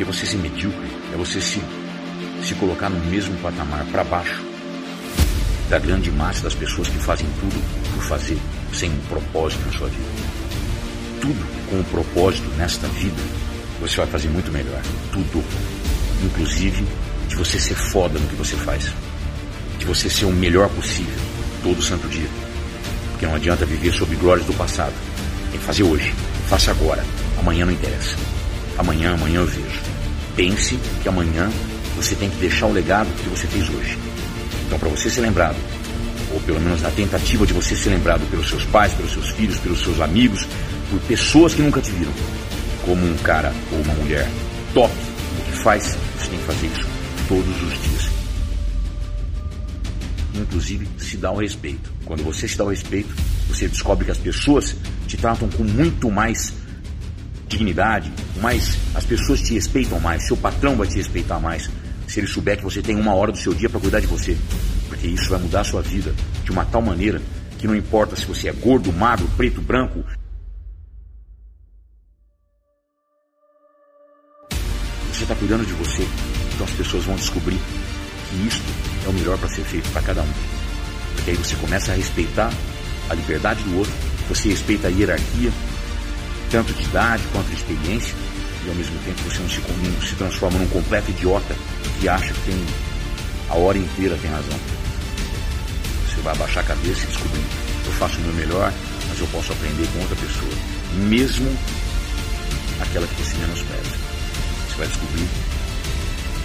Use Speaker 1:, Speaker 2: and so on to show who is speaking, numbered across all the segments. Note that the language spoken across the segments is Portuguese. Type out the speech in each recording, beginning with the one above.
Speaker 1: Porque você ser medíocre é você se, se colocar no mesmo patamar para baixo da grande massa das pessoas que fazem tudo por fazer, sem um propósito na sua vida. Tudo com um propósito nesta vida, você vai fazer muito melhor. Tudo. Inclusive de você ser foda no que você faz. De você ser o melhor possível todo santo dia. Porque não adianta viver sob glórias do passado. Tem que fazer hoje. Faça agora. Amanhã não interessa. Amanhã, amanhã eu vejo. Pense que amanhã você tem que deixar o legado que você fez hoje. Então, para você ser lembrado, ou pelo menos na tentativa de você ser lembrado pelos seus pais, pelos seus filhos, pelos seus amigos, por pessoas que nunca te viram, como um cara ou uma mulher top no que faz, você tem que fazer isso todos os dias. Inclusive, se dá o respeito. Quando você se dá o respeito, você descobre que as pessoas te tratam com muito mais dignidade, mais as pessoas te respeitam mais, seu patrão vai te respeitar mais, se ele souber que você tem uma hora do seu dia para cuidar de você, porque isso vai mudar a sua vida de uma tal maneira que não importa se você é gordo, magro, preto, branco, você está cuidando de você, então as pessoas vão descobrir que isto é o melhor para ser feito para cada um. Porque aí você começa a respeitar a liberdade do outro, você respeita a hierarquia, tanto de idade quanto de experiência, e ao mesmo tempo você não se, não se transforma num completo idiota que acha que tem a hora inteira tem razão. Você vai abaixar a cabeça e descobrir, eu faço o meu melhor, mas eu posso aprender com outra pessoa, mesmo aquela que você menospreza. Você vai descobrir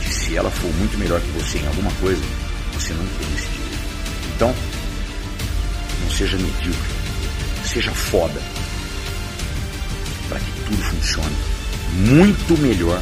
Speaker 1: que se ela for muito melhor que você em alguma coisa, você não tem esse direito. Então, não seja medíocre, seja foda, tudo funcione muito melhor